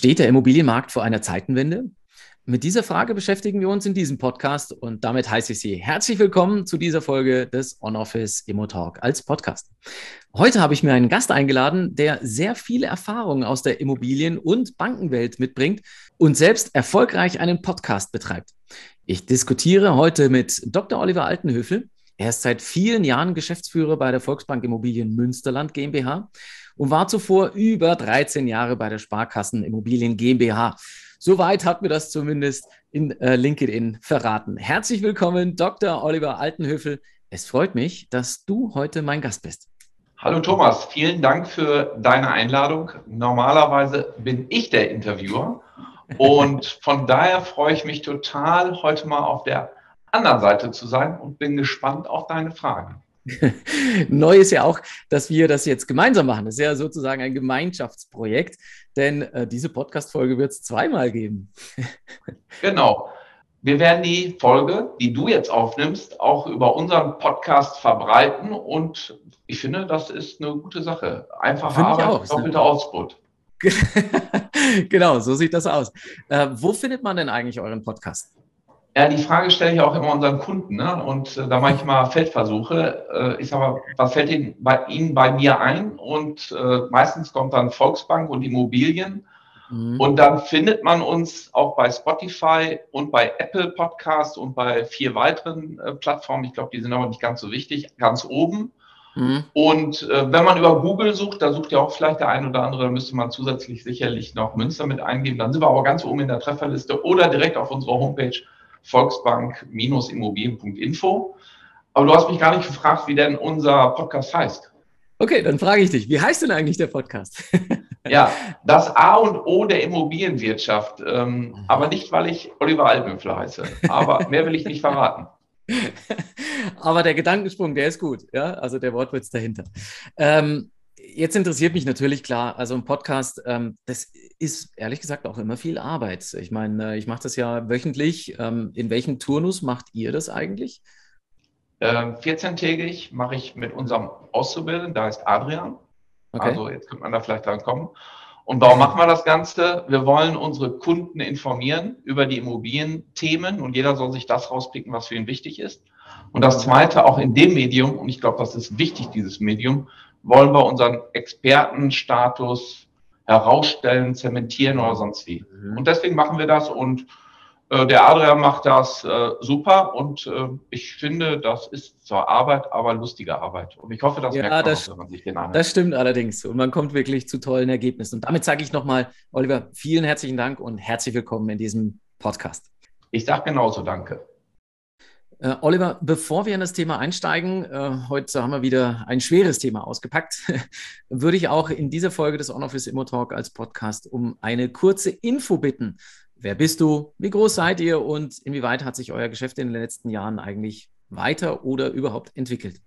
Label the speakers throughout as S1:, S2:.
S1: Steht der Immobilienmarkt vor einer Zeitenwende? Mit dieser Frage beschäftigen wir uns in diesem Podcast und damit heiße ich Sie herzlich willkommen zu dieser Folge des On-Office Immo Talk als Podcast. Heute habe ich mir einen Gast eingeladen, der sehr viele Erfahrungen aus der Immobilien- und Bankenwelt mitbringt und selbst erfolgreich einen Podcast betreibt. Ich diskutiere heute mit Dr. Oliver Altenhöfel. Er ist seit vielen Jahren Geschäftsführer bei der Volksbank Immobilien Münsterland GmbH und war zuvor über 13 Jahre bei der Sparkassen Immobilien GmbH. Soweit hat mir das zumindest in äh, LinkedIn verraten. Herzlich willkommen, Dr. Oliver Altenhöfel. Es freut mich, dass du heute mein Gast bist.
S2: Hallo Thomas, vielen Dank für deine Einladung. Normalerweise bin ich der Interviewer und von daher freue ich mich total, heute mal auf der anderen Seite zu sein und bin gespannt auf deine Fragen.
S1: Neu ist ja auch, dass wir das jetzt gemeinsam machen. Das ist ja sozusagen ein Gemeinschaftsprojekt, denn äh, diese Podcast-Folge wird es zweimal geben.
S2: genau. Wir werden die Folge, die du jetzt aufnimmst, auch über unseren Podcast verbreiten und ich finde, das ist eine gute Sache. Einfache Arbeit, doppelter Ausbrot.
S1: genau, so sieht das aus. Äh, wo findet man denn eigentlich euren Podcast?
S2: Ja, die Frage stelle ich auch immer unseren Kunden. Ne? Und äh, da mache ich mal Feldversuche. Äh, ich sage mal, was fällt Ihnen bei, Ihnen bei mir ein? Und äh, meistens kommt dann Volksbank und Immobilien. Mhm. Und dann findet man uns auch bei Spotify und bei Apple Podcasts und bei vier weiteren äh, Plattformen. Ich glaube, die sind aber nicht ganz so wichtig, ganz oben. Mhm. Und äh, wenn man über Google sucht, da sucht ja auch vielleicht der ein oder andere, da müsste man zusätzlich sicherlich noch Münster mit eingeben. Dann sind wir aber ganz oben in der Trefferliste oder direkt auf unserer Homepage volksbank-immobilien.info. Aber du hast mich gar nicht gefragt, wie denn unser Podcast heißt.
S1: Okay, dann frage ich dich, wie heißt denn eigentlich der Podcast?
S2: ja, das A und O der Immobilienwirtschaft. Ähm, mhm. aber nicht, weil ich Oliver Albenfler heiße. Aber mehr will ich nicht verraten.
S1: aber der Gedankensprung, der ist gut. Ja, also der Wortwitz dahinter. Ähm, jetzt interessiert mich natürlich klar, also ein Podcast, ähm, das ist ehrlich gesagt auch immer viel Arbeit. Ich meine, äh, ich mache das ja wöchentlich. Ähm, in welchem Turnus macht ihr das eigentlich?
S2: Ähm, 14-tägig mache ich mit unserem Auszubildenden, da ist Adrian. Okay. Also jetzt könnte man da vielleicht dran kommen. Und warum machen wir das Ganze? Wir wollen unsere Kunden informieren über die Immobilienthemen und jeder soll sich das rauspicken, was für ihn wichtig ist. Und das Zweite, auch in dem Medium, und ich glaube, das ist wichtig, dieses Medium, wollen wir unseren Expertenstatus herausstellen, zementieren oder sonst wie. Mhm. Und deswegen machen wir das und äh, der Adrian macht das äh, super und äh, ich finde, das ist zwar Arbeit, aber lustige Arbeit. Und ich hoffe, das
S1: ja, merkt man das, auch, wenn man sich den anhört. Das stimmt allerdings und man kommt wirklich zu tollen Ergebnissen. Und damit sage ich nochmal, Oliver, vielen herzlichen Dank und herzlich willkommen in diesem Podcast.
S2: Ich sage genauso Danke.
S1: Äh, Oliver, bevor wir in das Thema einsteigen, äh, heute haben wir wieder ein schweres Thema ausgepackt, würde ich auch in dieser Folge des On-Office Immo Talk als Podcast um eine kurze Info bitten. Wer bist du? Wie groß seid ihr? Und inwieweit hat sich euer Geschäft in den letzten Jahren eigentlich weiter oder überhaupt entwickelt?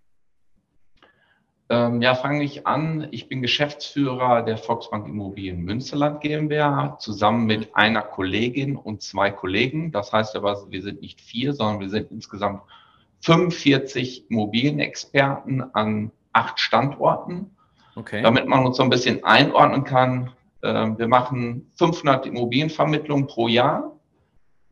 S2: Ähm, ja, fange ich an. Ich bin Geschäftsführer der Volksbank Immobilien Münsterland GmbH, zusammen mit einer Kollegin und zwei Kollegen. Das heißt aber, wir sind nicht vier, sondern wir sind insgesamt 45 Immobilienexperten an acht Standorten. Okay. Damit man uns so ein bisschen einordnen kann, ähm, wir machen 500 Immobilienvermittlungen pro Jahr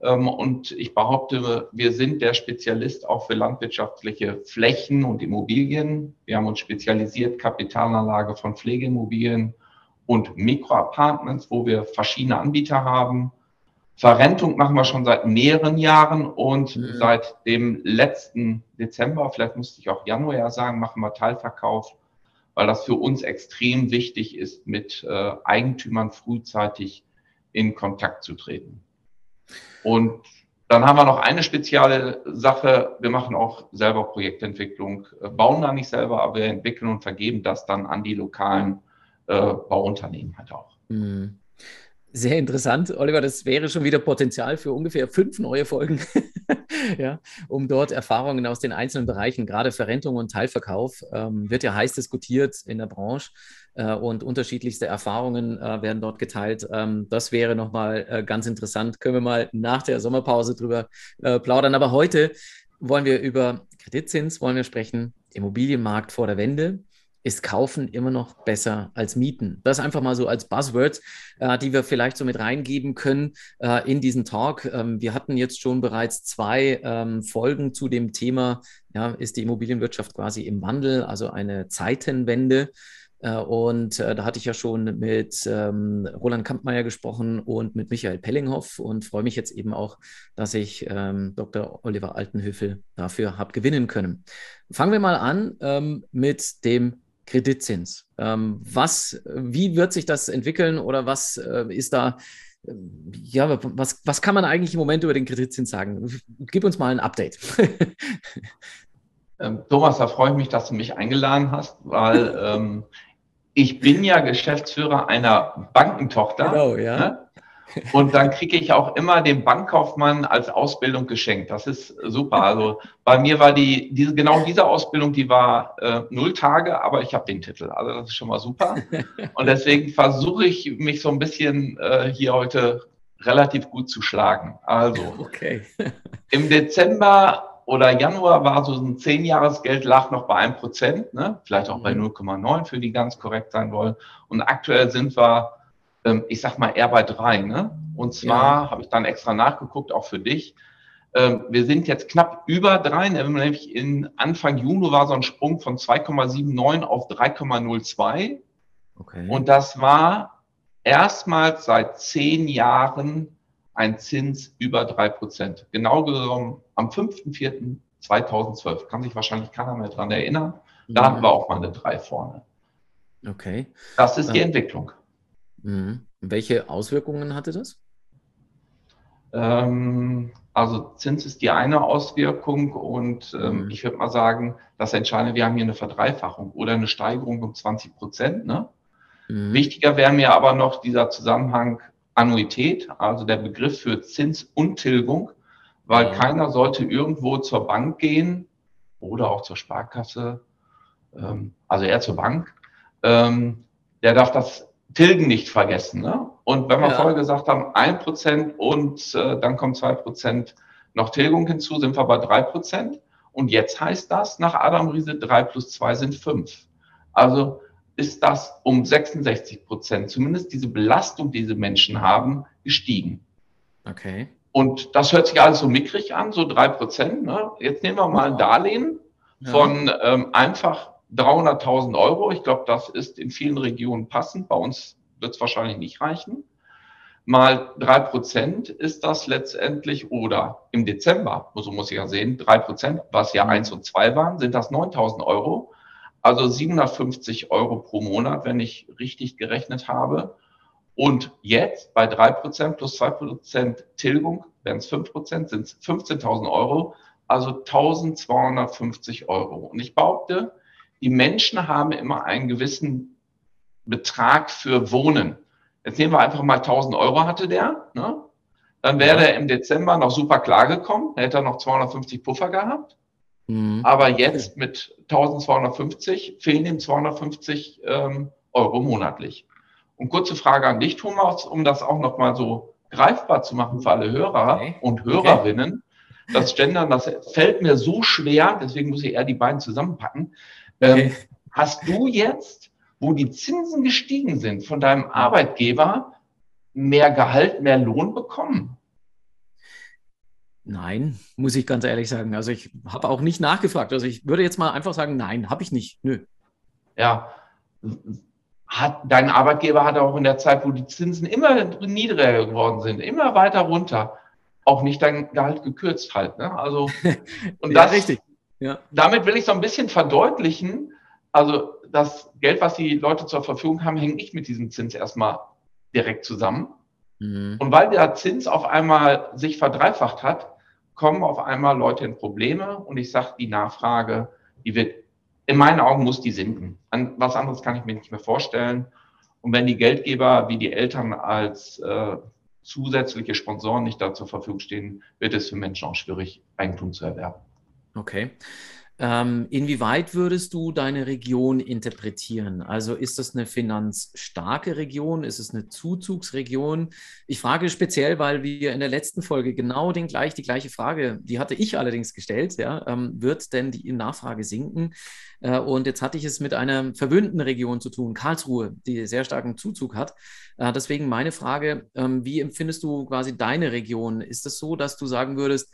S2: und ich behaupte, wir sind der Spezialist auch für landwirtschaftliche Flächen und Immobilien. Wir haben uns spezialisiert Kapitalanlage von Pflegeimmobilien und Mikroapartments, wo wir verschiedene Anbieter haben. Verrentung machen wir schon seit mehreren Jahren und mhm. seit dem letzten Dezember, vielleicht musste ich auch Januar sagen, machen wir Teilverkauf, weil das für uns extrem wichtig ist, mit äh, Eigentümern frühzeitig in Kontakt zu treten. Und dann haben wir noch eine spezielle Sache. Wir machen auch selber Projektentwicklung, äh, bauen da nicht selber, aber wir entwickeln und vergeben das dann an die lokalen äh, Bauunternehmen halt auch. Mhm.
S1: Sehr interessant, Oliver. Das wäre schon wieder Potenzial für ungefähr fünf neue Folgen, ja, um dort Erfahrungen aus den einzelnen Bereichen, gerade Verrentung und Teilverkauf, ähm, wird ja heiß diskutiert in der Branche äh, und unterschiedlichste Erfahrungen äh, werden dort geteilt. Ähm, das wäre nochmal äh, ganz interessant. Können wir mal nach der Sommerpause drüber äh, plaudern. Aber heute wollen wir über Kreditzins wollen wir sprechen, Immobilienmarkt vor der Wende ist Kaufen immer noch besser als Mieten. Das einfach mal so als Buzzwords, äh, die wir vielleicht so mit reingeben können äh, in diesen Talk. Ähm, wir hatten jetzt schon bereits zwei ähm, Folgen zu dem Thema, ja, ist die Immobilienwirtschaft quasi im Wandel, also eine Zeitenwende. Äh, und äh, da hatte ich ja schon mit ähm, Roland Kampmeier gesprochen und mit Michael Pellinghoff und freue mich jetzt eben auch, dass ich ähm, Dr. Oliver Altenhöfel dafür habe gewinnen können. Fangen wir mal an ähm, mit dem Kreditzins. Ähm, was, wie wird sich das entwickeln oder was äh, ist da, äh, ja, was, was kann man eigentlich im Moment über den Kreditzins sagen? Gib uns mal ein Update.
S2: ähm, Thomas, da freue ich mich, dass du mich eingeladen hast, weil ähm, ich bin ja Geschäftsführer einer Bankentochter. Genau, ja. Ne? Und dann kriege ich auch immer den Bankkaufmann als Ausbildung geschenkt. Das ist super. Also bei mir war die, diese, genau diese Ausbildung, die war äh, null Tage, aber ich habe den Titel. Also das ist schon mal super. Und deswegen versuche ich mich so ein bisschen äh, hier heute relativ gut zu schlagen. Also okay. im Dezember oder Januar war so ein Zehnjahresgeld lag noch bei einem Prozent, ne? vielleicht auch bei 0,9 mhm. für die ganz korrekt sein wollen. Und aktuell sind wir ähm, ich sag mal, eher bei drei. Ne? Und zwar ja. habe ich dann extra nachgeguckt, auch für dich. Ähm, wir sind jetzt knapp über drei, ne? nämlich in Anfang Juni war so ein Sprung von 2,79 auf 3,02. Okay. Und das war erstmals seit zehn Jahren ein Zins über drei Prozent. Genau genommen am 5.4.2012. Kann sich wahrscheinlich keiner mehr dran erinnern. Da hatten wir auch mal eine drei vorne.
S1: Okay.
S2: Das ist die ähm, Entwicklung.
S1: Mhm. Welche Auswirkungen hatte das?
S2: Ähm, also Zins ist die eine Auswirkung und ähm, mhm. ich würde mal sagen, das Entscheidende, wir haben hier eine Verdreifachung oder eine Steigerung um 20 Prozent. Ne? Mhm. Wichtiger wäre mir aber noch dieser Zusammenhang Annuität, also der Begriff für Zins und Tilgung, weil mhm. keiner sollte irgendwo zur Bank gehen oder auch zur Sparkasse, ähm, also eher zur Bank. Ähm, der darf das Tilgen nicht vergessen. Ne? Und wenn wir ja. vorher gesagt haben, ein Prozent und äh, dann kommen zwei Prozent noch Tilgung hinzu, sind wir bei drei Prozent. Und jetzt heißt das nach Adam Riese, drei plus zwei sind fünf. Also ist das um 66 Prozent, zumindest diese Belastung, die diese Menschen haben, gestiegen.
S1: Okay.
S2: Und das hört sich alles so mickrig an, so drei Prozent. Ne? Jetzt nehmen wir mal ein Darlehen ja. von ähm, einfach 300.000 Euro. Ich glaube, das ist in vielen Regionen passend. Bei uns wird es wahrscheinlich nicht reichen. Mal drei Prozent ist das letztendlich, oder im Dezember, so muss ich ja sehen, drei Prozent, was ja eins und zwei waren, sind das 9.000 Euro. Also 750 Euro pro Monat, wenn ich richtig gerechnet habe. Und jetzt bei drei Prozent plus zwei Prozent Tilgung, wären es fünf Prozent, sind es 15.000 Euro, also 1.250 Euro. Und ich behaupte, die Menschen haben immer einen gewissen Betrag für Wohnen. Jetzt nehmen wir einfach mal 1000 Euro hatte der, ne? Dann wäre ja. er im Dezember noch super klargekommen, dann hätte er noch 250 Puffer gehabt. Mhm. Aber jetzt mit 1250 fehlen ihm 250 ähm, Euro monatlich. Und kurze Frage an dich, Thomas, um das auch nochmal so greifbar zu machen für alle Hörer okay. und Hörerinnen. Okay. Das Gendern, das fällt mir so schwer, deswegen muss ich eher die beiden zusammenpacken. Okay. Ähm, hast du jetzt, wo die Zinsen gestiegen sind, von deinem Arbeitgeber mehr Gehalt, mehr Lohn bekommen?
S1: Nein, muss ich ganz ehrlich sagen. Also ich habe auch nicht nachgefragt. Also ich würde jetzt mal einfach sagen, nein, habe ich nicht. Nö.
S2: Ja, hat, dein Arbeitgeber hat auch in der Zeit, wo die Zinsen immer niedriger geworden sind, immer weiter runter, auch nicht dein Gehalt gekürzt halt. Ne? Also und ja, das, richtig. Ja. Damit will ich so ein bisschen verdeutlichen, also das Geld, was die Leute zur Verfügung haben, hängt nicht mit diesem Zins erstmal direkt zusammen. Mhm. Und weil der Zins auf einmal sich verdreifacht hat, kommen auf einmal Leute in Probleme und ich sage, die Nachfrage, die wird, in meinen Augen muss die sinken. An was anderes kann ich mir nicht mehr vorstellen. Und wenn die Geldgeber wie die Eltern als äh, zusätzliche Sponsoren nicht da zur Verfügung stehen, wird es für Menschen auch schwierig, Eigentum zu erwerben.
S1: Okay. Ähm, inwieweit würdest du deine Region interpretieren? Also ist das eine finanzstarke Region? Ist es eine Zuzugsregion? Ich frage speziell, weil wir in der letzten Folge genau den gleich, die gleiche Frage, die hatte ich allerdings gestellt, ja, ähm, wird denn die Nachfrage sinken? Äh, und jetzt hatte ich es mit einer verwöhnten Region zu tun, Karlsruhe, die sehr starken Zuzug hat. Äh, deswegen meine Frage, ähm, wie empfindest du quasi deine Region? Ist es so, dass du sagen würdest,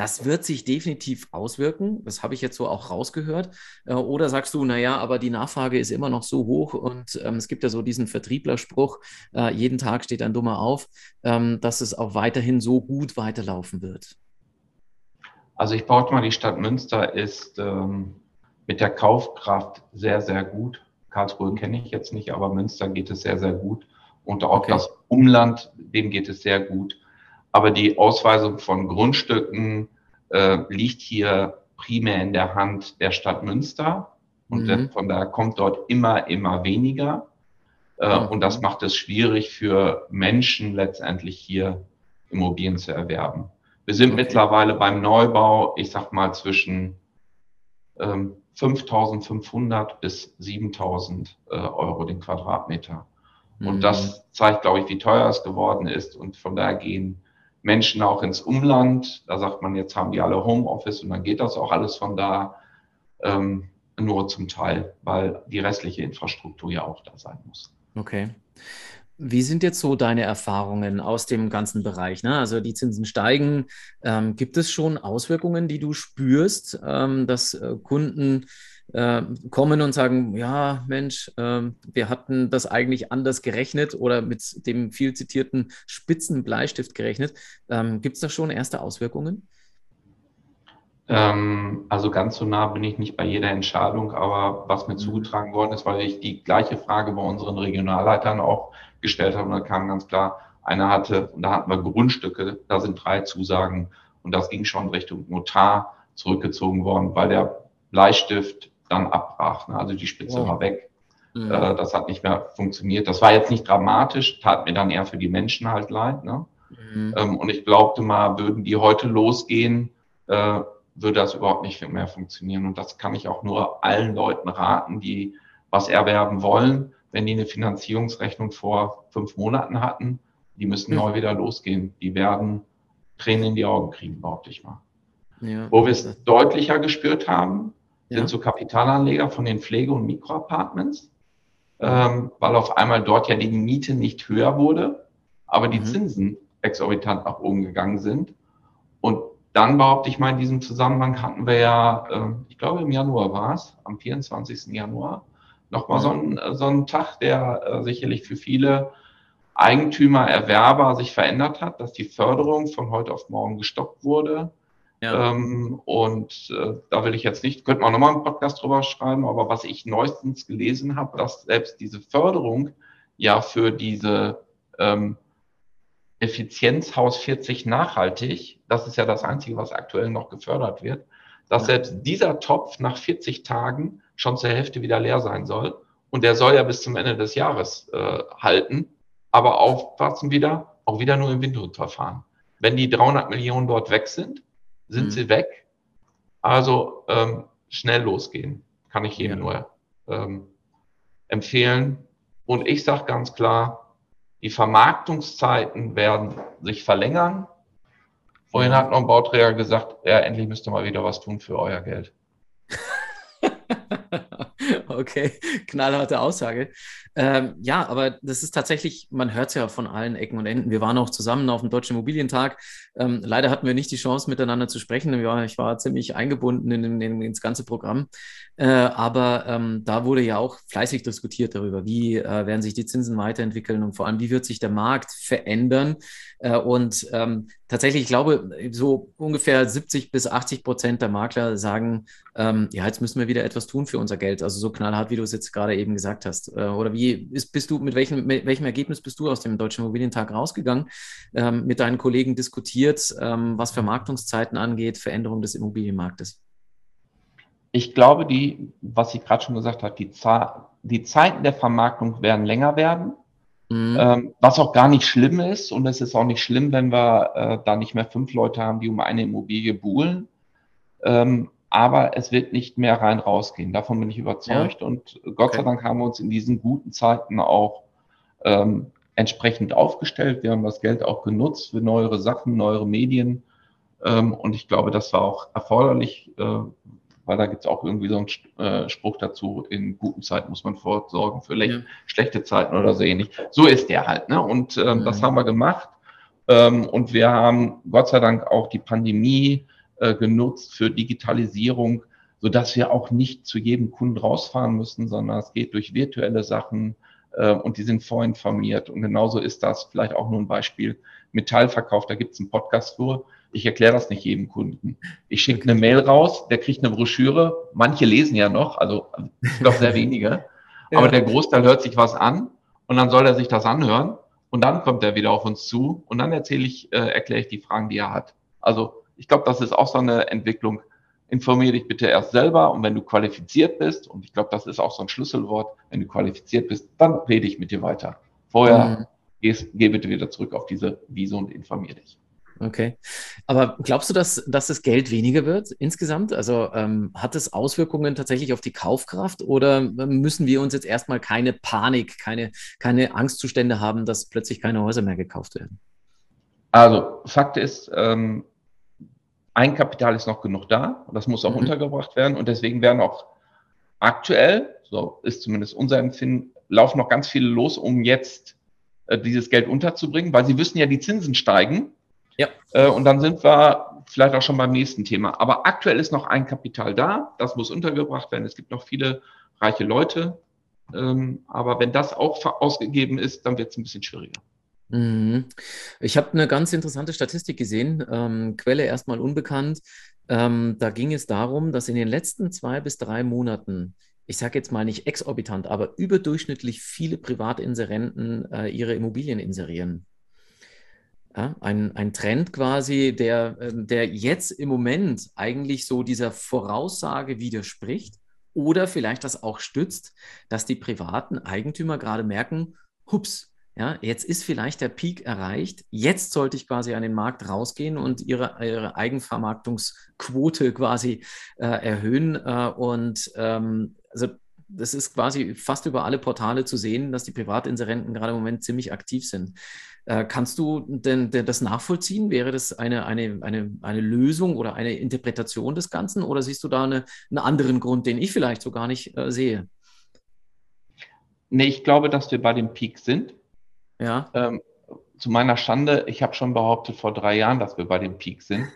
S1: das wird sich definitiv auswirken. Das habe ich jetzt so auch rausgehört. Äh, oder sagst du, naja, aber die Nachfrage ist immer noch so hoch und ähm, es gibt ja so diesen Vertrieblerspruch, äh, jeden Tag steht ein Dummer auf, ähm, dass es auch weiterhin so gut weiterlaufen wird.
S2: Also ich behaupte mal, die Stadt Münster ist ähm, mit der Kaufkraft sehr, sehr gut. Karlsruhe kenne ich jetzt nicht, aber Münster geht es sehr, sehr gut. Und auch okay. das Umland, dem geht es sehr gut. Aber die Ausweisung von Grundstücken äh, liegt hier primär in der Hand der Stadt Münster. Und mhm. von daher kommt dort immer, immer weniger. Äh, mhm. Und das macht es schwierig für Menschen letztendlich hier Immobilien zu erwerben. Wir sind okay. mittlerweile beim Neubau, ich sag mal, zwischen ähm, 5.500 bis 7.000 äh, Euro den Quadratmeter. Und mhm. das zeigt, glaube ich, wie teuer es geworden ist. Und von daher gehen Menschen auch ins Umland. Da sagt man, jetzt haben die alle Homeoffice und dann geht das auch alles von da. Ähm, nur zum Teil, weil die restliche Infrastruktur ja auch da sein muss.
S1: Okay. Wie sind jetzt so deine Erfahrungen aus dem ganzen Bereich? Ne? Also die Zinsen steigen. Ähm, gibt es schon Auswirkungen, die du spürst, ähm, dass äh, Kunden äh, kommen und sagen, ja, Mensch, äh, wir hatten das eigentlich anders gerechnet oder mit dem viel zitierten Spitzenbleistift gerechnet. Ähm, Gibt es da schon erste Auswirkungen?
S2: Ähm, also ganz so nah bin ich nicht bei jeder Entscheidung, aber was mir mhm. zugetragen worden ist, weil ich die gleiche Frage bei unseren Regionalleitern auch gestellt habe und da kam ganz klar, einer hatte, und da hatten wir Grundstücke, da sind drei Zusagen und das ging schon Richtung Notar zurückgezogen worden, weil der Bleistift dann abbrach. Ne? Also die Spitze oh. war weg. Mhm. Äh, das hat nicht mehr funktioniert. Das war jetzt nicht dramatisch, tat mir dann eher für die Menschen halt leid. Ne? Mhm. Ähm, und ich glaubte mal, würden die heute losgehen, äh, würde das überhaupt nicht mehr funktionieren. Und das kann ich auch nur allen Leuten raten, die was erwerben wollen. Wenn die eine Finanzierungsrechnung vor fünf Monaten hatten, die müssen mhm. neu wieder losgehen. Die werden Tränen in die Augen kriegen, behaupte ich mal. Ja. Wo wir es deutlicher gespürt haben, ja. sind so Kapitalanleger von den Pflege- und Mikroapartments, ähm, weil auf einmal dort ja die Miete nicht höher wurde, aber die mhm. Zinsen exorbitant nach oben gegangen sind. Und dann behaupte ich mal, in diesem Zusammenhang hatten wir ja, äh, ich glaube im Januar war es, am 24. Januar, nochmal mhm. so, ein, so ein Tag, der äh, sicherlich für viele Eigentümer, Erwerber sich verändert hat, dass die Förderung von heute auf morgen gestoppt wurde ja. Ähm, und äh, da will ich jetzt nicht, könnte man nochmal einen Podcast drüber schreiben, aber was ich neuestens gelesen habe, dass selbst diese Förderung ja für diese ähm, Effizienzhaus 40 nachhaltig, das ist ja das Einzige, was aktuell noch gefördert wird, dass ja. selbst dieser Topf nach 40 Tagen schon zur Hälfte wieder leer sein soll. Und der soll ja bis zum Ende des Jahres äh, halten. Aber aufpassen wieder, auch wieder nur im Windhundverfahren. Wenn die 300 Millionen dort weg sind, sind mhm. sie weg. Also ähm, schnell losgehen, kann ich jedem ja. nur ähm, empfehlen. Und ich sage ganz klar, die Vermarktungszeiten werden sich verlängern. Vorhin hat noch ein Bauträger gesagt, ja, endlich müsst ihr mal wieder was tun für euer Geld.
S1: okay, knallharte Aussage. Ähm, ja, aber das ist tatsächlich, man hört es ja von allen Ecken und Enden. Wir waren auch zusammen auf dem Deutschen Immobilientag. Ähm, leider hatten wir nicht die Chance, miteinander zu sprechen. Ich war ziemlich eingebunden in, in, ins ganze Programm. Äh, aber ähm, da wurde ja auch fleißig diskutiert darüber, wie äh, werden sich die Zinsen weiterentwickeln und vor allem, wie wird sich der Markt verändern. Äh, und ähm, tatsächlich, ich glaube, so ungefähr 70 bis 80 Prozent der Makler sagen, ähm, ja, jetzt müssen wir wieder etwas tun für unser Geld. Also so knallhart, wie du es jetzt gerade eben gesagt hast. Äh, oder wie ist, bist du, mit welchem, mit welchem Ergebnis bist du aus dem Deutschen Immobilientag rausgegangen, ähm, mit deinen Kollegen diskutiert, ähm, was Vermarktungszeiten angeht, Veränderung des Immobilienmarktes?
S2: Ich glaube, die, was ich gerade schon gesagt habe, die, die Zeiten der Vermarktung werden länger werden. Mhm. Ähm, was auch gar nicht schlimm ist. Und es ist auch nicht schlimm, wenn wir äh, da nicht mehr fünf Leute haben, die um eine Immobilie buhlen. Ähm, aber es wird nicht mehr rein rausgehen. Davon bin ich überzeugt. Ja. Und Gott okay. sei Dank haben wir uns in diesen guten Zeiten auch ähm, entsprechend aufgestellt. Wir haben das Geld auch genutzt für neuere Sachen, neuere Medien. Ähm, und ich glaube, das war auch erforderlich, äh, weil da gibt es auch irgendwie so einen äh, Spruch dazu, in guten Zeiten muss man vorsorgen für ja. schlechte Zeiten oder so ähnlich. So ist der halt. Ne? Und ähm, mhm. das haben wir gemacht. Ähm, und wir haben Gott sei Dank auch die Pandemie äh, genutzt für Digitalisierung, sodass wir auch nicht zu jedem Kunden rausfahren müssen, sondern es geht durch virtuelle Sachen äh, und die sind vorinformiert. Und genauso ist das vielleicht auch nur ein Beispiel. Metallverkauf, da gibt es einen Podcast für ich erkläre das nicht jedem Kunden. Ich schicke eine Mail raus, der kriegt eine Broschüre. Manche lesen ja noch, also doch sehr wenige. ja. Aber der Großteil hört sich was an und dann soll er sich das anhören und dann kommt er wieder auf uns zu und dann erzähle ich, äh, erkläre ich die Fragen, die er hat. Also ich glaube, das ist auch so eine Entwicklung. Informiere dich bitte erst selber und wenn du qualifiziert bist, und ich glaube, das ist auch so ein Schlüsselwort, wenn du qualifiziert bist, dann rede ich mit dir weiter. Vorher mhm. geh bitte wieder zurück auf diese Wiese und informiere dich.
S1: Okay. Aber glaubst du, dass, dass das Geld weniger wird insgesamt? Also ähm, hat es Auswirkungen tatsächlich auf die Kaufkraft oder müssen wir uns jetzt erstmal keine Panik, keine, keine Angstzustände haben, dass plötzlich keine Häuser mehr gekauft werden?
S2: Also Fakt ist, ähm, Eigenkapital ist noch genug da und das muss auch mhm. untergebracht werden und deswegen werden auch aktuell, so ist zumindest unser Empfinden, laufen noch ganz viele los, um jetzt äh, dieses Geld unterzubringen, weil sie wissen ja, die Zinsen steigen ja. Äh, und dann sind wir vielleicht auch schon beim nächsten Thema. Aber aktuell ist noch ein Kapital da, das muss untergebracht werden. Es gibt noch viele reiche Leute. Ähm, aber wenn das auch ausgegeben ist, dann wird es ein bisschen schwieriger.
S1: Mhm. Ich habe eine ganz interessante Statistik gesehen, ähm, Quelle erstmal unbekannt. Ähm, da ging es darum, dass in den letzten zwei bis drei Monaten, ich sage jetzt mal nicht exorbitant, aber überdurchschnittlich viele Privatinserenten äh, ihre Immobilien inserieren. Ja, ein, ein Trend quasi, der, ähm, der jetzt im Moment eigentlich so dieser Voraussage widerspricht oder vielleicht das auch stützt, dass die privaten Eigentümer gerade merken, hups, ja, jetzt ist vielleicht der Peak erreicht, jetzt sollte ich quasi an den Markt rausgehen und ihre, ihre Eigenvermarktungsquote quasi äh, erhöhen. Äh, und ähm, also das ist quasi fast über alle Portale zu sehen, dass die Privatinserenten gerade im Moment ziemlich aktiv sind. Äh, kannst du denn, denn, das nachvollziehen? Wäre das eine, eine, eine, eine Lösung oder eine Interpretation des Ganzen? Oder siehst du da eine, einen anderen Grund, den ich vielleicht so gar nicht äh, sehe?
S2: Nee, ich glaube, dass wir bei dem Peak sind. Ja. Ähm, zu meiner Schande, ich habe schon behauptet vor drei Jahren, dass wir bei dem Peak sind.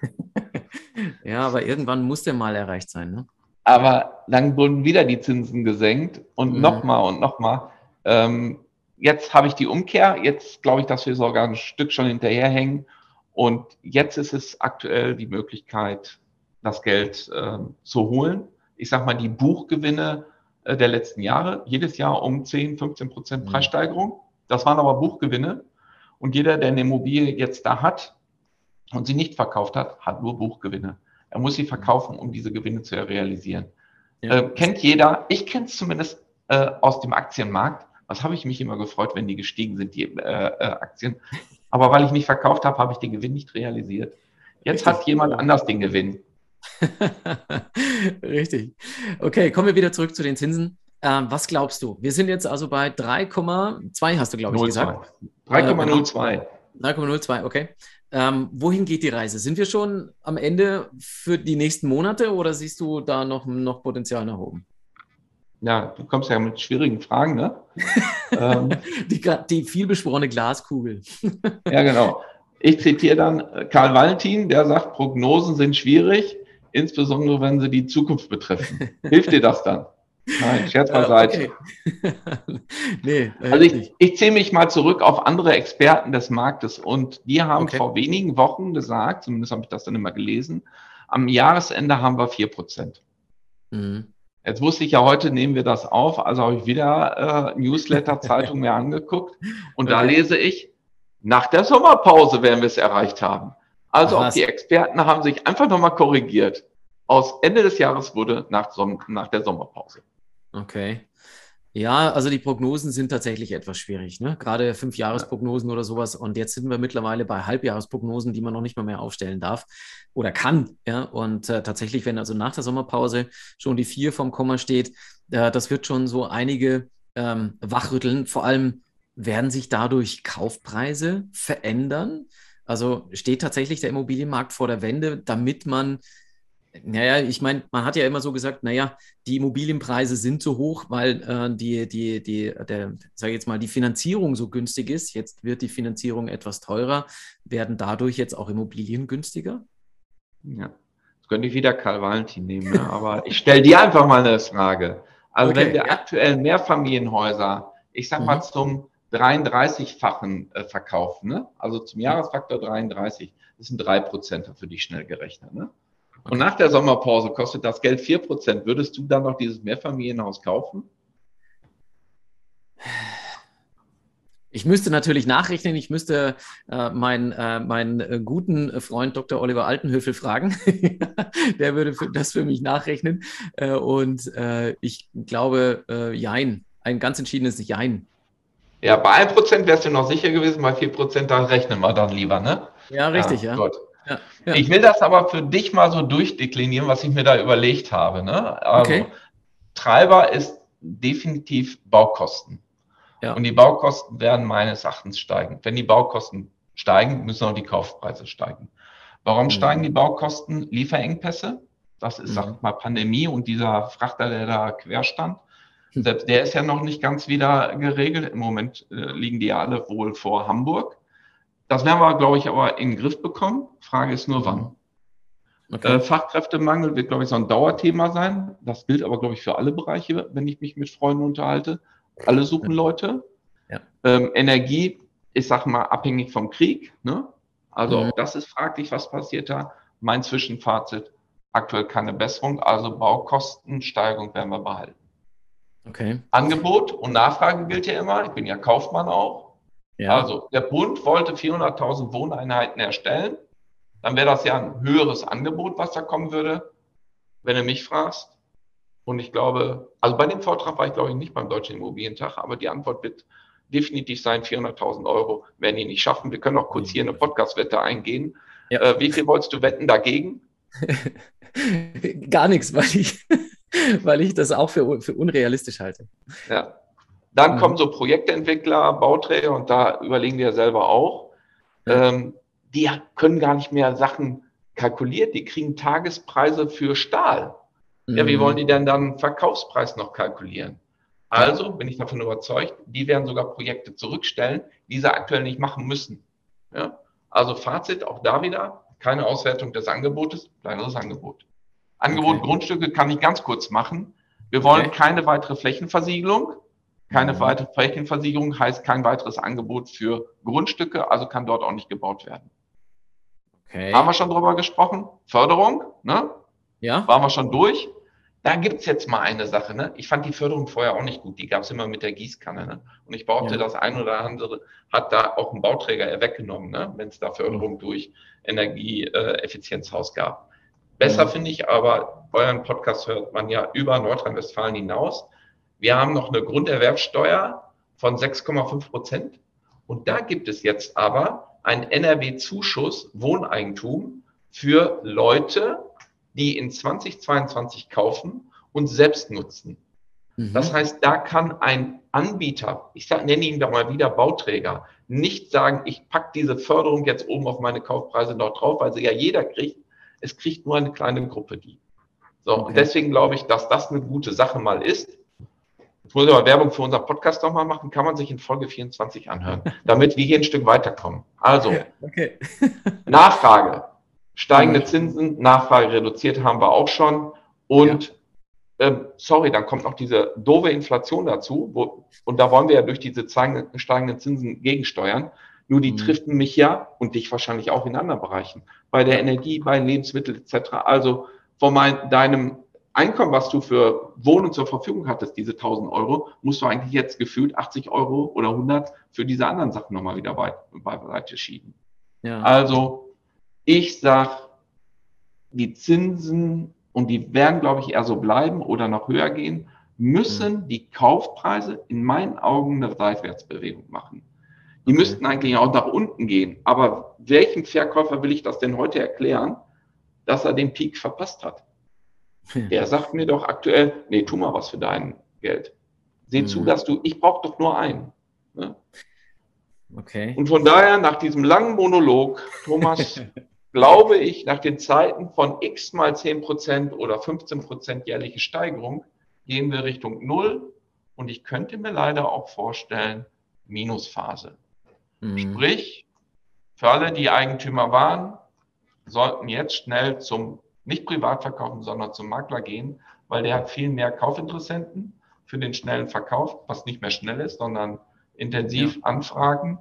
S1: ja, aber irgendwann muss der mal erreicht sein. Ne?
S2: Aber dann wurden wieder die Zinsen gesenkt und mhm. nochmal und nochmal. Ähm, jetzt habe ich die Umkehr. Jetzt glaube ich, dass wir sogar ein Stück schon hinterherhängen. Und jetzt ist es aktuell die Möglichkeit, das Geld äh, zu holen. Ich sage mal, die Buchgewinne äh, der letzten Jahre, jedes Jahr um 10, 15 Prozent mhm. Preissteigerung. Das waren aber Buchgewinne. Und jeder, der eine Immobilie jetzt da hat und sie nicht verkauft hat, hat nur Buchgewinne. Er muss sie verkaufen, um diese Gewinne zu realisieren. Ja. Äh, kennt jeder, ich kenne es zumindest äh, aus dem Aktienmarkt. Was habe ich mich immer gefreut, wenn die gestiegen sind, die äh, äh, Aktien. Aber weil ich nicht verkauft habe, habe ich den Gewinn nicht realisiert. Jetzt Richtig. hat jemand anders den Gewinn.
S1: Richtig. Okay, kommen wir wieder zurück zu den Zinsen. Ähm, was glaubst du? Wir sind jetzt also bei 3,2, hast du, glaube ich, 02. gesagt. 3,02. 3,02, äh, okay. Ähm, wohin geht die Reise? Sind wir schon am Ende für die nächsten Monate oder siehst du da noch, noch Potenzial nach oben?
S2: Ja, du kommst ja mit schwierigen Fragen, ne?
S1: ähm, die, die vielbeschworene Glaskugel.
S2: ja, genau. Ich zitiere dann äh, Karl Valentin, der sagt, Prognosen sind schwierig, insbesondere wenn sie die Zukunft betreffen. Hilft dir das dann? Nein, Scherz beiseite. Okay. nee, äh, also ich, ich ziehe mich mal zurück auf andere Experten des Marktes und die haben okay. vor wenigen Wochen gesagt, zumindest habe ich das dann immer gelesen, am Jahresende haben wir 4%. Mhm. Jetzt wusste ich ja, heute nehmen wir das auf, also habe ich wieder äh, Newsletter-Zeitung mir angeguckt und da lese ich, nach der Sommerpause werden wir es erreicht haben. Also Ach, auch die Experten haben sich einfach nochmal korrigiert. Aus Ende des Jahres wurde nach, nach der Sommerpause.
S1: Okay. Ja, also die Prognosen sind tatsächlich etwas schwierig, ne? Gerade Fünfjahresprognosen oder sowas. Und jetzt sind wir mittlerweile bei Halbjahresprognosen, die man noch nicht mal mehr aufstellen darf oder kann. Ja, und äh, tatsächlich, wenn also nach der Sommerpause schon die vier vom Komma steht, äh, das wird schon so einige ähm, wachrütteln. Vor allem werden sich dadurch Kaufpreise verändern. Also steht tatsächlich der Immobilienmarkt vor der Wende, damit man naja, ich meine, man hat ja immer so gesagt, naja, die Immobilienpreise sind so hoch, weil äh, die, die, die, der, ich jetzt mal, die Finanzierung so günstig ist. Jetzt wird die Finanzierung etwas teurer. Werden dadurch jetzt auch Immobilien günstiger?
S2: Ja, das könnte ich wieder Karl Valentin nehmen, ne? aber ich stelle dir einfach mal eine Frage. Also okay, wenn wir ja. aktuell Mehrfamilienhäuser, ich sag mal mhm. zum 33-fachen äh, verkaufen, ne? also zum Jahresfaktor 33, das sind drei Prozent für dich schnell gerechnet. Ne? Und nach der Sommerpause kostet das Geld 4%. Würdest du dann noch dieses Mehrfamilienhaus kaufen?
S1: Ich müsste natürlich nachrechnen, ich müsste äh, meinen, äh, meinen äh, guten Freund Dr. Oliver Altenhöfel fragen. Der würde für, das für mich nachrechnen. Äh, und äh, ich glaube, äh, Jein, ein ganz entschiedenes Jein.
S2: Ja, bei 1% wärst du noch sicher gewesen, bei 4% da rechnen wir dann lieber, ne?
S1: Ja, richtig, ja. ja. Gut.
S2: Ja, ja. Ich will das aber für dich mal so durchdeklinieren, was ich mir da überlegt habe. Ne? Also, okay. Treiber ist definitiv Baukosten. Ja. Und die Baukosten werden meines Erachtens steigen. Wenn die Baukosten steigen, müssen auch die Kaufpreise steigen. Warum mhm. steigen die Baukosten? Lieferengpässe. Das ist, mhm. sag ich mal, Pandemie und dieser Frachter, der da querstand. Hm. Selbst der ist ja noch nicht ganz wieder geregelt. Im Moment äh, liegen die alle wohl vor Hamburg. Das werden wir, glaube ich, aber in den Griff bekommen. Frage ist nur, wann. Okay. Äh, Fachkräftemangel wird, glaube ich, so ein Dauerthema sein. Das gilt aber, glaube ich, für alle Bereiche, wenn ich mich mit Freunden unterhalte. Alle suchen. Leute. Ja. Ähm, Energie ist, sag mal, abhängig vom Krieg. Ne? Also mhm. auch das ist fraglich, was passiert da. Mein Zwischenfazit, aktuell keine Besserung, also Baukostensteigerung werden wir behalten. Okay. Angebot und Nachfrage gilt ja immer. Ich bin ja Kaufmann auch. Ja. Also der Bund wollte 400.000 Wohneinheiten erstellen. Dann wäre das ja ein höheres Angebot, was da kommen würde, wenn du mich fragst. Und ich glaube, also bei dem Vortrag war ich glaube ich nicht beim Deutschen Immobilientag, aber die Antwort wird definitiv sein, 400.000 Euro werden die nicht schaffen. Wir können auch kurz hier eine Podcast-Wette eingehen. Ja. Äh, wie viel wolltest du wetten dagegen?
S1: Gar nichts, weil ich, weil ich das auch für, für unrealistisch halte.
S2: Ja, dann mhm. kommen so Projektentwickler, Bauträger und da überlegen wir selber auch. Ähm, die können gar nicht mehr Sachen kalkuliert, die kriegen Tagespreise für Stahl. Mhm. Ja, wie mhm. wollen die denn dann Verkaufspreis noch kalkulieren? Also bin ich davon überzeugt, die werden sogar Projekte zurückstellen, die sie aktuell nicht machen müssen. Ja? Also Fazit, auch da wieder, keine Auswertung des Angebotes, kleineres Angebot. Angebot okay. Grundstücke kann ich ganz kurz machen. Wir wollen okay. keine weitere Flächenversiegelung. Keine weitere Flächenversicherung heißt kein weiteres Angebot für Grundstücke, also kann dort auch nicht gebaut werden. Okay. Haben wir schon drüber gesprochen? Förderung, ne? Ja. Waren wir schon durch? Da gibt's jetzt mal eine Sache, ne? Ich fand die Förderung vorher auch nicht gut. Die gab's immer mit der Gießkanne, ne? Und ich baute ja. das ein oder andere, hat da auch ein Bauträger weggenommen, ne? Wenn es da Förderung mhm. durch Energieeffizienzhaus gab. Besser mhm. finde ich aber, euren Podcast hört man ja über Nordrhein-Westfalen hinaus. Wir haben noch eine Grunderwerbsteuer von 6,5 Prozent. Und da gibt es jetzt aber einen NRW-Zuschuss Wohneigentum für Leute, die in 2022 kaufen und selbst nutzen. Mhm. Das heißt, da kann ein Anbieter, ich sag, nenne ihn doch mal wieder Bauträger, nicht sagen, ich packe diese Förderung jetzt oben auf meine Kaufpreise noch drauf, weil sie ja jeder kriegt. Es kriegt nur eine kleine Gruppe die. So, okay. und deswegen glaube ich, dass das eine gute Sache mal ist. Muss ich aber Werbung für unser Podcast nochmal machen, kann man sich in Folge 24 anhören, damit wir hier ein Stück weiterkommen. Also, okay. Nachfrage. Steigende Zinsen, Nachfrage reduziert haben wir auch schon. Und ja. ähm, sorry, dann kommt noch diese doofe Inflation dazu, wo, und da wollen wir ja durch diese steigenden Zinsen gegensteuern. Nur die mhm. trifft mich ja und dich wahrscheinlich auch in anderen Bereichen, bei der Energie, bei Lebensmitteln etc. Also von mein, deinem Einkommen, was du für Wohnung zur Verfügung hattest, diese 1000 Euro, musst du eigentlich jetzt gefühlt 80 Euro oder 100 für diese anderen Sachen nochmal wieder bei, beiseite schieben. Ja. Also ich sag, die Zinsen, und die werden, glaube ich, eher so bleiben oder noch höher gehen, müssen mhm. die Kaufpreise in meinen Augen eine Seitwärtsbewegung machen. Die okay. müssten eigentlich auch nach unten gehen. Aber welchem Verkäufer will ich das denn heute erklären, dass er den Peak verpasst hat? Der sagt mir doch aktuell, nee, tu mal was für dein Geld. Seh mhm. zu, dass du, ich brauche doch nur einen. Ne? Okay. Und von daher, nach diesem langen Monolog, Thomas, glaube ich, nach den Zeiten von x mal 10 Prozent oder 15 Prozent jährliche Steigerung, gehen wir Richtung Null. Und ich könnte mir leider auch vorstellen, Minusphase. Mhm. Sprich, für alle, die Eigentümer waren, sollten jetzt schnell zum, nicht privat verkaufen, sondern zum Makler gehen, weil der hat viel mehr Kaufinteressenten für den schnellen Verkauf, was nicht mehr schnell ist, sondern intensiv ja. anfragen,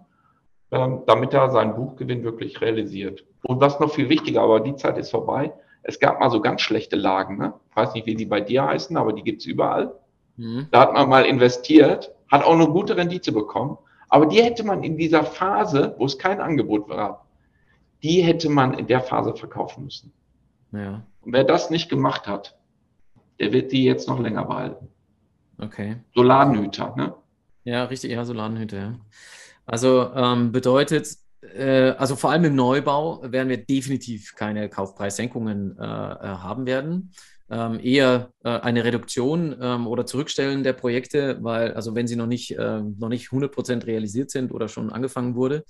S2: ähm, damit er seinen Buchgewinn wirklich realisiert. Und was noch viel wichtiger, aber die Zeit ist vorbei, es gab mal so ganz schlechte Lagen. Ne? Ich weiß nicht, wie die bei dir heißen, aber die gibt's überall. Mhm. Da hat man mal investiert, hat auch eine gute Rendite bekommen. Aber die hätte man in dieser Phase, wo es kein Angebot war, die hätte man in der Phase verkaufen müssen. Ja. Und wer das nicht gemacht hat, der wird die jetzt noch länger behalten.
S1: Okay.
S2: Solarnhüter, ne?
S1: Ja, richtig, ja, Solarnhüter, ja. Also ähm, bedeutet, äh, also vor allem im Neubau werden wir definitiv keine Kaufpreissenkungen äh, äh haben werden ähm, eher äh, eine Reduktion ähm, oder Zurückstellen der Projekte, weil, also wenn sie noch nicht, äh, noch nicht 100% realisiert sind oder schon angefangen wurde.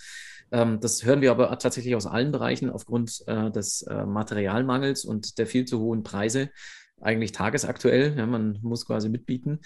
S1: Ähm, das hören wir aber tatsächlich aus allen Bereichen aufgrund äh, des äh, Materialmangels und der viel zu hohen Preise, eigentlich tagesaktuell. Ja, man muss quasi mitbieten.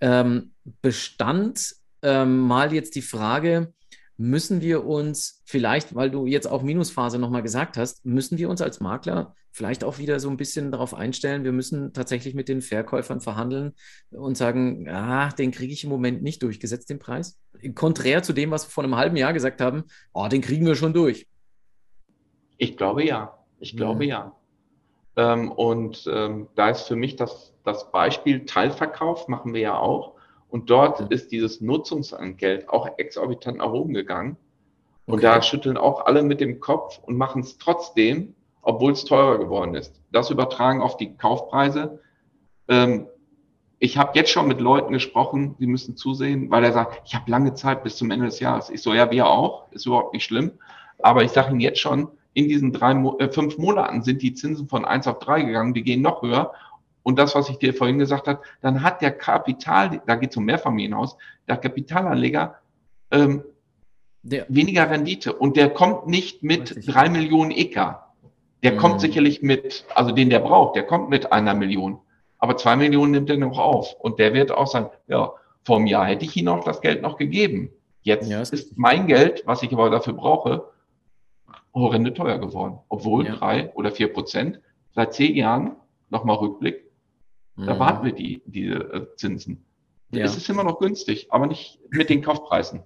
S1: Ähm, Bestand ähm, mal jetzt die Frage, müssen wir uns vielleicht, weil du jetzt auch Minusphase nochmal gesagt hast, müssen wir uns als Makler vielleicht auch wieder so ein bisschen darauf einstellen, wir müssen tatsächlich mit den Verkäufern verhandeln und sagen, ah, den kriege ich im Moment nicht durchgesetzt, den Preis. Konträr zu dem, was wir vor einem halben Jahr gesagt haben, oh, den kriegen wir schon durch.
S2: Ich glaube ja. Ich glaube ja. ja. Ähm, und ähm, da ist für mich das, das Beispiel Teilverkauf, machen wir ja auch. Und dort ist dieses Nutzungsangeld auch exorbitant nach oben gegangen. Und okay. da schütteln auch alle mit dem Kopf und machen es trotzdem, obwohl es teurer geworden ist. Das übertragen auf die Kaufpreise. Ähm, ich habe jetzt schon mit Leuten gesprochen, die müssen zusehen, weil er sagt, ich habe lange Zeit bis zum Ende des Jahres. Ich so, ja, wir auch, ist überhaupt nicht schlimm. Aber ich sage Ihnen jetzt schon, in diesen drei, äh, fünf Monaten sind die Zinsen von eins auf drei gegangen, die gehen noch höher. Und das, was ich dir vorhin gesagt habe, dann hat der Kapital, da geht es um Mehrfamilienhaus, der Kapitalanleger ähm, der, weniger Rendite. Und der kommt nicht mit drei Millionen EK. Der mhm. kommt sicherlich mit, also den der braucht, der kommt mit einer Million. Aber zwei Millionen nimmt er noch auf. Und der wird auch sagen, ja, vor einem Jahr hätte ich ihm auch das Geld noch gegeben. Jetzt ja, ist mein Geld, was ich aber dafür brauche, horrende teuer geworden. Obwohl ja. drei oder vier Prozent seit zehn Jahren, nochmal Rückblick, mhm. da warten wir die, diese äh, Zinsen. Ja. Es ist immer noch günstig, aber nicht mit den Kaufpreisen.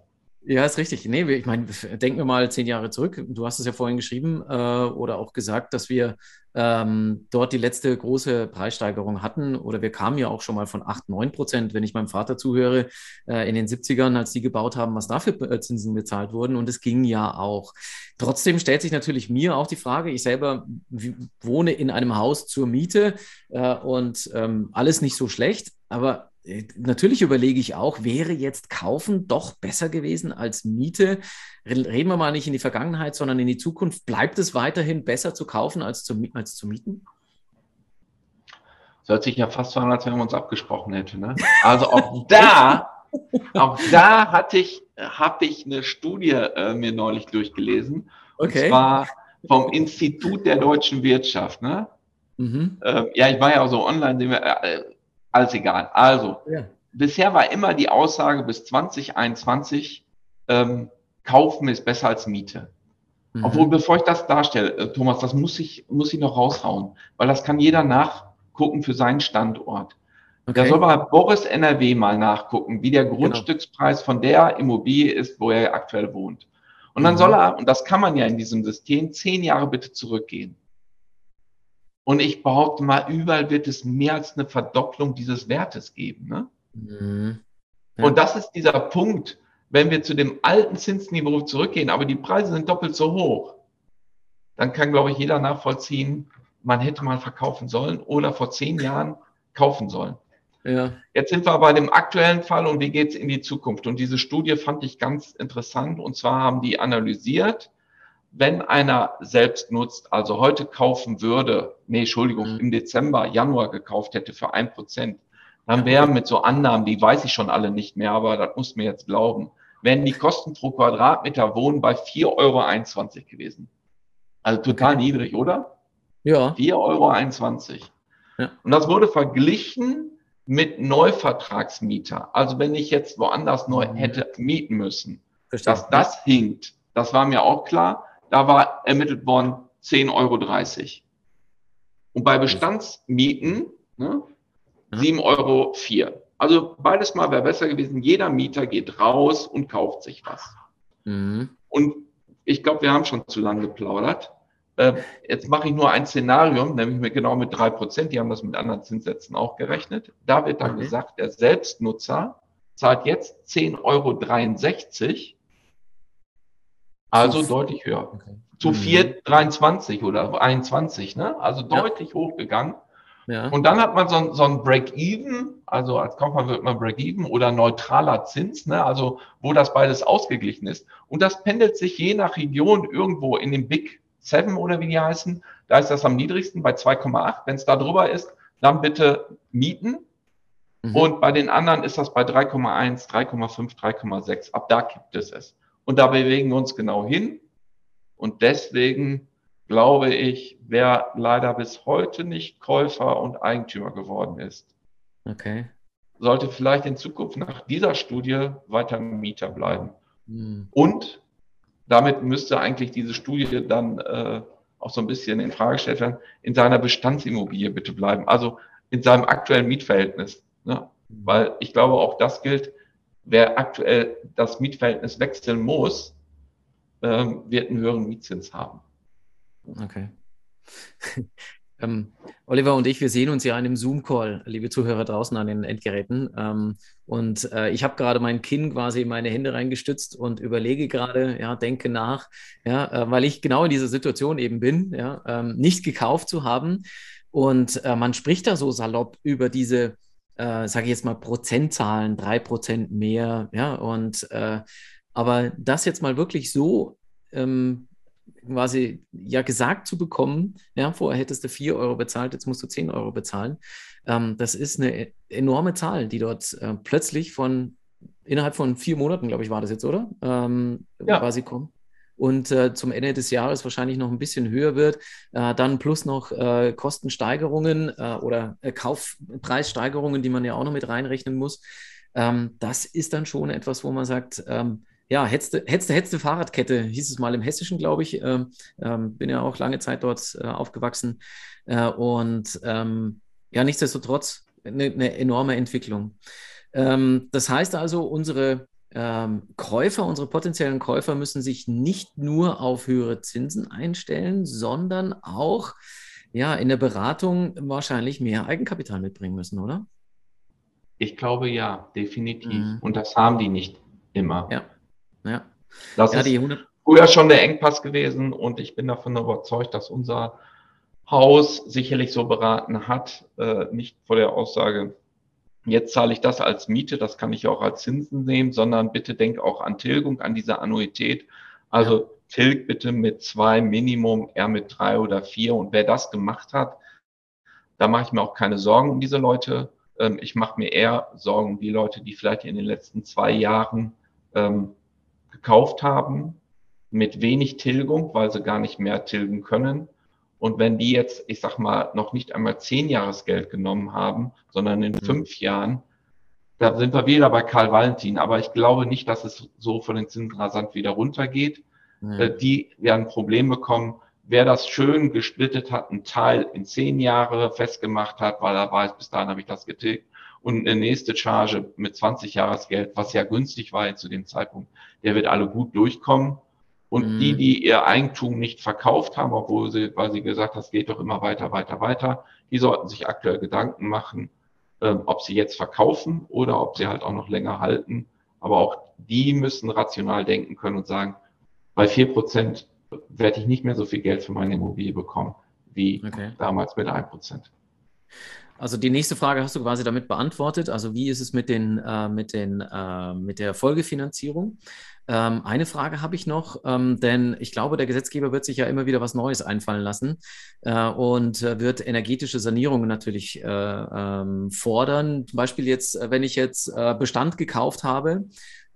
S1: Ja, ist richtig. Nee, ich meine, denken wir mal zehn Jahre zurück. Du hast es ja vorhin geschrieben äh, oder auch gesagt, dass wir ähm, dort die letzte große Preissteigerung hatten oder wir kamen ja auch schon mal von 8, 9 Prozent, wenn ich meinem Vater zuhöre, äh, in den 70ern, als die gebaut haben, was dafür äh, Zinsen bezahlt wurden und es ging ja auch. Trotzdem stellt sich natürlich mir auch die Frage, ich selber wohne in einem Haus zur Miete äh, und ähm, alles nicht so schlecht, aber natürlich überlege ich auch, wäre jetzt kaufen doch besser gewesen als Miete? Reden wir mal nicht in die Vergangenheit, sondern in die Zukunft. Bleibt es weiterhin besser zu kaufen als zu, als zu mieten?
S2: Das hört sich ja fast so an, als wenn wir uns abgesprochen hätten. Ne? Also auch da, auch da hatte ich, habe ich eine Studie äh, mir neulich durchgelesen. Okay. Und zwar vom Institut der deutschen Wirtschaft. Ne? Mhm. Ähm, ja, ich war ja auch so online, alles egal. Also, ja. bisher war immer die Aussage bis 2021, ähm, kaufen ist besser als Miete. Mhm. Obwohl, bevor ich das darstelle, äh, Thomas, das muss ich, muss ich noch raushauen, weil das kann jeder nachgucken für seinen Standort. Okay. Da soll mal Boris NRW mal nachgucken, wie der genau. Grundstückspreis genau. von der Immobilie ist, wo er aktuell wohnt. Und dann mhm. soll er, und das kann man ja in diesem System, zehn Jahre bitte zurückgehen. Und ich behaupte mal, überall wird es mehr als eine Verdopplung dieses Wertes geben. Ne? Mhm. Ja. Und das ist dieser Punkt, wenn wir zu dem alten Zinsniveau zurückgehen, aber die Preise sind doppelt so hoch, dann kann, glaube ich, jeder nachvollziehen, man hätte mal verkaufen sollen oder vor zehn Jahren kaufen sollen. Ja. Jetzt sind wir bei dem aktuellen Fall und wie geht es in die Zukunft? Und diese Studie fand ich ganz interessant. Und zwar haben die analysiert, wenn einer selbst nutzt, also heute kaufen würde, nee, Entschuldigung, mhm. im Dezember, Januar gekauft hätte für ein Prozent, dann wären mit so Annahmen, die weiß ich schon alle nicht mehr, aber das muss mir jetzt glauben, wären die Kosten pro Quadratmeter Wohnen bei 4,21 Euro gewesen. Also total niedrig, oder? Ja. 4,21 Euro. Ja. Und das wurde verglichen mit Neuvertragsmieter. Also wenn ich jetzt woanders neu mhm. hätte mieten müssen, Verstehe. dass das hinkt, das war mir auch klar. Da war ermittelt worden 10,30 Euro. Und bei Bestandsmieten ne, 7,04 Euro. Also beides mal wäre besser gewesen. Jeder Mieter geht raus und kauft sich was. Mhm. Und ich glaube, wir haben schon zu lange geplaudert. Äh, jetzt mache ich nur ein Szenario, nämlich mit, genau mit drei Prozent. Die haben das mit anderen Zinssätzen auch gerechnet. Da wird dann okay. gesagt, der Selbstnutzer zahlt jetzt 10,63 Euro. Also Zu deutlich höher. Okay. Zu 4,23 mhm. oder 21, ne? Also deutlich ja. hochgegangen. Ja. Und dann hat man so, so ein Break-Even, also als Kaufmann wird man Break-Even oder neutraler Zins, ne? also wo das beides ausgeglichen ist. Und das pendelt sich je nach Region irgendwo in dem Big Seven oder wie die heißen. Da ist das am niedrigsten bei 2,8. Wenn es da drüber ist, dann bitte mieten. Mhm. Und bei den anderen ist das bei 3,1, 3,5, 3,6. Ab da gibt es es. Und da bewegen wir uns genau hin. Und deswegen glaube ich, wer leider bis heute nicht Käufer und Eigentümer geworden ist, okay. sollte vielleicht in Zukunft nach dieser Studie weiter Mieter bleiben. Hm. Und damit müsste eigentlich diese Studie dann äh, auch so ein bisschen in Frage gestellt werden, in seiner Bestandsimmobilie bitte bleiben, also in seinem aktuellen Mietverhältnis. Ne? Hm. Weil ich glaube, auch das gilt, wer aktuell das Mietverhältnis wechseln muss, ähm, wird einen höheren Mietzins haben.
S1: Okay. ähm, Oliver und ich, wir sehen uns ja in einem Zoom-Call, liebe Zuhörer draußen an den Endgeräten. Ähm, und äh, ich habe gerade mein Kinn quasi in meine Hände reingestützt und überlege gerade, ja, denke nach, ja, äh, weil ich genau in dieser Situation eben bin, ja, ähm, nicht gekauft zu haben. Und äh, man spricht da so salopp über diese, äh, sage ich jetzt mal, Prozentzahlen, drei Prozent mehr, ja, und äh, aber das jetzt mal wirklich so ähm, quasi ja gesagt zu bekommen, ja, vorher hättest du 4 Euro bezahlt, jetzt musst du 10 Euro bezahlen. Ähm, das ist eine enorme Zahl, die dort äh, plötzlich von innerhalb von vier Monaten, glaube ich, war das jetzt, oder? Ähm, ja. Quasi kommt. Und äh, zum Ende des Jahres wahrscheinlich noch ein bisschen höher wird. Äh, dann plus noch äh, Kostensteigerungen äh, oder äh, Kaufpreissteigerungen, die man ja auch noch mit reinrechnen muss. Ähm, das ist dann schon etwas, wo man sagt, ähm, ja, hetzte, hetzte, hetzte Fahrradkette, hieß es mal im Hessischen, glaube ich. Ähm, ähm, bin ja auch lange Zeit dort äh, aufgewachsen. Und ähm, ja, nichtsdestotrotz eine, eine enorme Entwicklung. Ähm, das heißt also, unsere ähm, Käufer, unsere potenziellen Käufer müssen sich nicht nur auf höhere Zinsen einstellen, sondern auch ja, in der Beratung wahrscheinlich mehr Eigenkapital mitbringen müssen, oder?
S2: Ich glaube ja, definitiv. Mhm. Und das haben die nicht immer.
S1: Ja. Ja.
S2: Das ja, ist früher schon der Engpass gewesen und ich bin davon überzeugt, dass unser Haus sicherlich so beraten hat, äh, nicht vor der Aussage, jetzt zahle ich das als Miete, das kann ich auch als Zinsen nehmen, sondern bitte denk auch an Tilgung, an diese Annuität. Also ja. tilg bitte mit zwei Minimum, eher mit drei oder vier. Und wer das gemacht hat, da mache ich mir auch keine Sorgen um diese Leute. Ähm, ich mache mir eher Sorgen um die Leute, die vielleicht in den letzten zwei Jahren ähm, gekauft haben mit wenig Tilgung, weil sie gar nicht mehr tilgen können. Und wenn die jetzt, ich sag mal, noch nicht einmal zehn Jahresgeld genommen haben, sondern in mhm. fünf Jahren, da sind wir wieder bei Karl Valentin. Aber ich glaube nicht, dass es so von den Zinsen rasant wieder runtergeht. Mhm. Die werden ein Problem bekommen. Wer das schön gesplittet hat, einen Teil in zehn Jahre festgemacht hat, weil er weiß, bis dahin habe ich das getilgt, und eine nächste Charge mit 20 Jahresgeld, was ja günstig war zu dem Zeitpunkt, der wird alle gut durchkommen. Und mhm. die, die ihr Eigentum nicht verkauft haben, obwohl sie, weil sie gesagt haben, es geht doch immer weiter, weiter, weiter, die sollten sich aktuell Gedanken machen, ähm, ob sie jetzt verkaufen oder ob sie halt auch noch länger halten. Aber auch die müssen rational denken können und sagen, bei vier Prozent werde ich nicht mehr so viel Geld für meine Immobilie bekommen wie okay. damals mit ein Prozent.
S1: Also die nächste Frage hast du quasi damit beantwortet. Also wie ist es mit, den, äh, mit, den, äh, mit der Folgefinanzierung? Ähm, eine Frage habe ich noch, ähm, denn ich glaube, der Gesetzgeber wird sich ja immer wieder was Neues einfallen lassen äh, und äh, wird energetische Sanierungen natürlich äh, ähm, fordern. Zum Beispiel jetzt, äh, wenn ich jetzt Bestand gekauft habe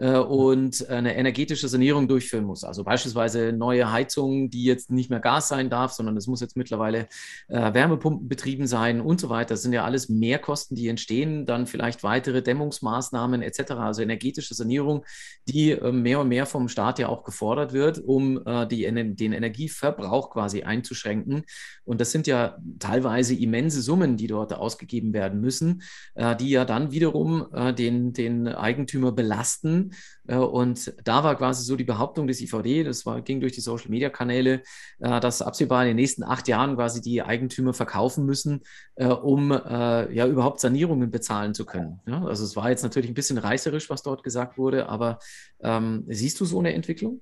S1: äh, und eine energetische Sanierung durchführen muss. Also beispielsweise neue Heizungen, die jetzt nicht mehr Gas sein darf, sondern es muss jetzt mittlerweile äh, Wärmepumpen betrieben sein und so weiter. Das sind ja alles Mehrkosten, die entstehen, dann vielleicht weitere Dämmungsmaßnahmen etc. Also energetische Sanierung, die äh, mehr und mehr vom Staat ja auch gefordert wird, um äh, die, den Energieverbrauch quasi einzuschränken. Und das sind ja teilweise immense Summen, die dort ausgegeben werden müssen, äh, die ja dann wiederum äh, den, den Eigentümer belasten äh, und da war quasi so die Behauptung des IVD, das war, ging durch die Social Media Kanäle, äh, dass absehbar in den nächsten acht Jahren quasi die Eigentümer verkaufen müssen, äh, um ja überhaupt Sanierungen bezahlen zu können. Ja, also es war jetzt natürlich ein bisschen reißerisch, was dort gesagt wurde, aber ähm, siehst du so eine Entwicklung?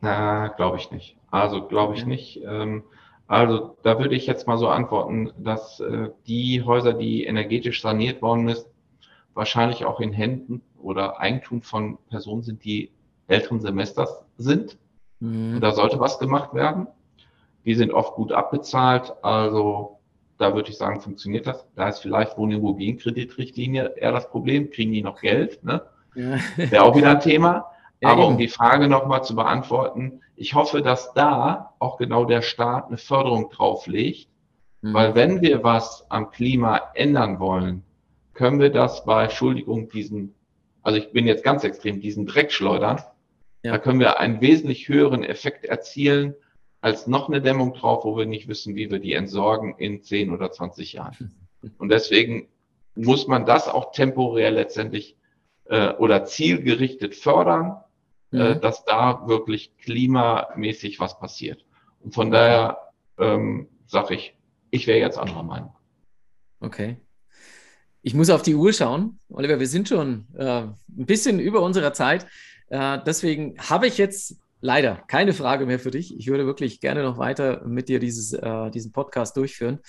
S2: Na, glaube ich nicht. Also glaube ich nicht. Ähm, also da würde ich jetzt mal so antworten, dass äh, die Häuser, die energetisch saniert worden müssen, wahrscheinlich auch in Händen oder Eigentum von Personen sind, die älteren Semesters sind. Mhm. Da sollte was gemacht werden. Die sind oft gut abbezahlt. Also da würde ich sagen, funktioniert das. Da ist vielleicht Wohnimmobilienkreditrichtlinie eher das Problem. Kriegen die noch Geld? Ne? Ja. Wäre auch wieder ein Thema. Ja, Aber eben. um die Frage nochmal zu beantworten, ich hoffe, dass da auch genau der Staat eine Förderung drauflegt. Mhm. Weil wenn wir was am Klima ändern wollen, können wir das bei, Entschuldigung, diesen, also ich bin jetzt ganz extrem, diesen Dreck schleudern, ja. da können wir einen wesentlich höheren Effekt erzielen, als noch eine Dämmung drauf, wo wir nicht wissen, wie wir die entsorgen in 10 oder 20 Jahren. Und deswegen muss man das auch temporär letztendlich äh, oder zielgerichtet fördern, äh, mhm. äh, dass da wirklich klimamäßig was passiert. Und von daher ähm, sage ich, ich wäre jetzt anderer Meinung.
S1: Okay. Ich muss auf die Uhr schauen. Oliver, wir sind schon äh, ein bisschen über unserer Zeit. Äh, deswegen habe ich jetzt leider keine Frage mehr für dich. Ich würde wirklich gerne noch weiter mit dir dieses, äh, diesen Podcast durchführen.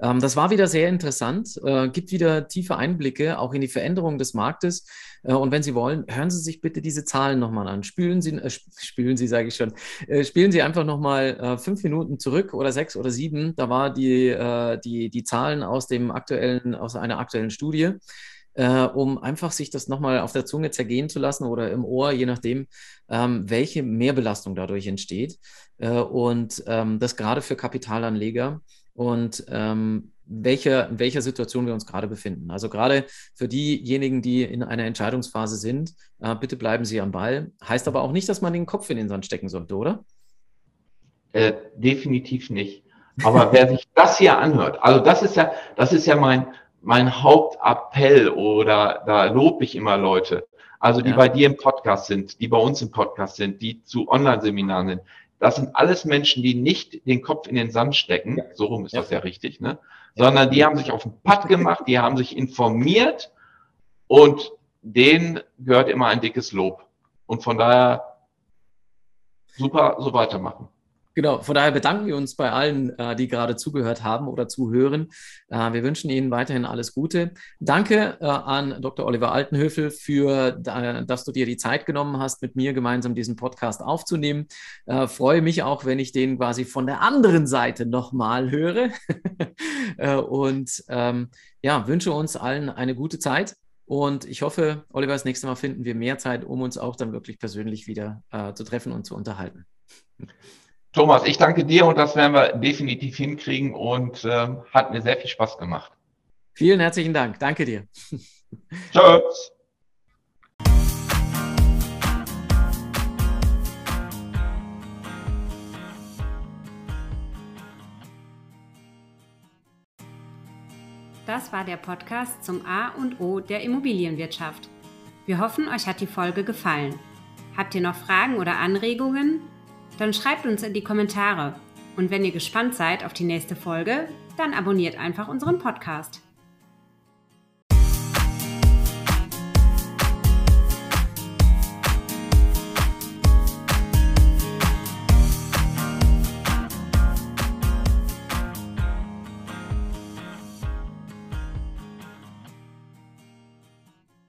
S1: Ähm, das war wieder sehr interessant, äh, gibt wieder tiefe Einblicke auch in die Veränderung des Marktes. Äh, und wenn Sie wollen, hören Sie sich bitte diese Zahlen nochmal an. Spülen Sie, äh, spülen Sie, sage ich schon, äh, spielen Sie einfach nochmal äh, fünf Minuten zurück oder sechs oder sieben. Da war die, äh, die, die Zahlen aus dem aktuellen, aus einer aktuellen Studie. Uh, um einfach sich das nochmal auf der Zunge zergehen zu lassen oder im Ohr, je nachdem, ähm, welche Mehrbelastung dadurch entsteht. Äh, und ähm, das gerade für Kapitalanleger und ähm, welcher, in welcher Situation wir uns gerade befinden. Also gerade für diejenigen, die in einer Entscheidungsphase sind, äh, bitte bleiben Sie am Ball. Heißt aber auch nicht, dass man den Kopf in den Sand stecken sollte, oder?
S2: Äh, definitiv nicht. Aber wer sich das hier anhört, also das ist ja, das ist ja mein, mein Hauptappell oder da lobe ich immer Leute. Also die ja. bei dir im Podcast sind, die bei uns im Podcast sind, die zu Online-Seminaren sind, das sind alles Menschen, die nicht den Kopf in den Sand stecken, so rum ist ja. das ja richtig, ne? sondern die haben sich auf den Pad gemacht, die haben sich informiert und denen gehört immer ein dickes Lob. Und von daher super, so weitermachen.
S1: Genau, von daher bedanken wir uns bei allen, äh, die gerade zugehört haben oder zuhören. Äh, wir wünschen Ihnen weiterhin alles Gute. Danke äh, an Dr. Oliver Altenhöfel für, dass du dir die Zeit genommen hast, mit mir gemeinsam diesen Podcast aufzunehmen. freue mich auch, wenn ich den quasi von der anderen Seite nochmal höre. Und ähm, ja, wünsche uns allen eine gute Zeit. Und ich hoffe, Oliver, das nächste Mal finden wir mehr Zeit, um uns auch dann wirklich persönlich wieder zu treffen und zu unterhalten.
S2: Thomas, ich danke dir und das werden wir definitiv hinkriegen und äh, hat mir sehr viel Spaß gemacht.
S1: Vielen herzlichen Dank. Danke dir. Tschüss.
S3: Das war der Podcast zum A und O der Immobilienwirtschaft. Wir hoffen, euch hat die Folge gefallen. Habt ihr noch Fragen oder Anregungen? Dann schreibt uns in die Kommentare. Und wenn ihr gespannt seid auf die nächste Folge, dann abonniert einfach unseren Podcast.